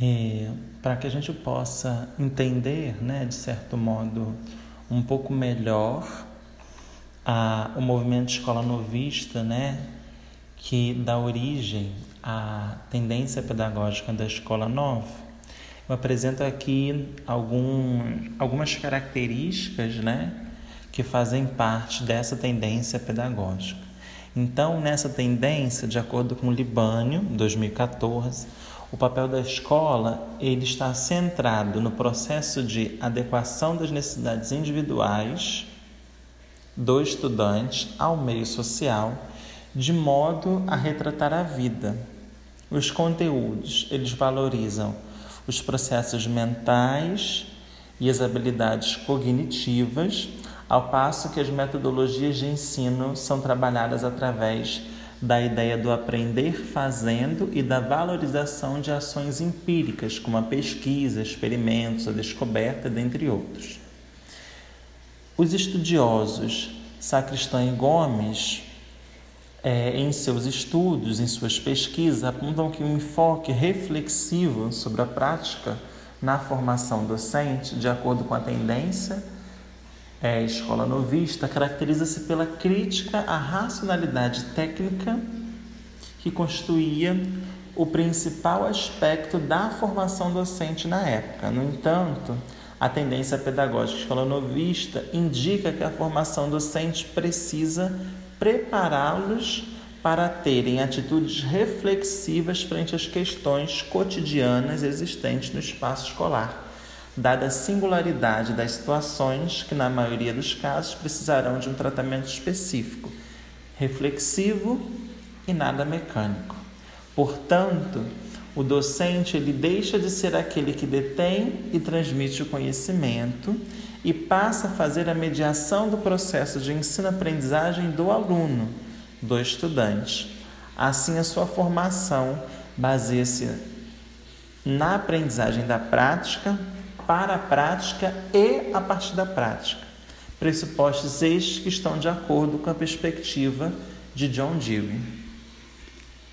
é, para que a gente possa entender, né, de certo modo, um pouco melhor a, o movimento escola novista, né, que dá origem à tendência pedagógica da escola nova. Eu apresento aqui algum, algumas características, né, que fazem parte dessa tendência pedagógica. Então, nessa tendência, de acordo com o Libânio, 2014, o papel da escola ele está centrado no processo de adequação das necessidades individuais do estudante ao meio social, de modo a retratar a vida. Os conteúdos, eles valorizam os processos mentais e as habilidades cognitivas, ao passo que as metodologias de ensino são trabalhadas através da ideia do aprender fazendo e da valorização de ações empíricas, como a pesquisa, experimentos, a descoberta, dentre outros. Os estudiosos Sacristã e Gomes, é, em seus estudos, em suas pesquisas, apontam que um enfoque reflexivo sobre a prática na formação docente, de acordo com a tendência é, escola novista caracteriza-se pela crítica à racionalidade técnica que constituía o principal aspecto da formação docente na época. No entanto, a tendência pedagógica escola novista indica que a formação docente precisa prepará-los para terem atitudes reflexivas frente às questões cotidianas existentes no espaço escolar dada a singularidade das situações que, na maioria dos casos, precisarão de um tratamento específico, reflexivo e nada mecânico. Portanto, o docente ele deixa de ser aquele que detém e transmite o conhecimento e passa a fazer a mediação do processo de ensino-aprendizagem do aluno, do estudante. Assim, a sua formação baseia-se na aprendizagem da prática para a prática e a partir da prática. Pressupostos estes que estão de acordo com a perspectiva de John Dewey.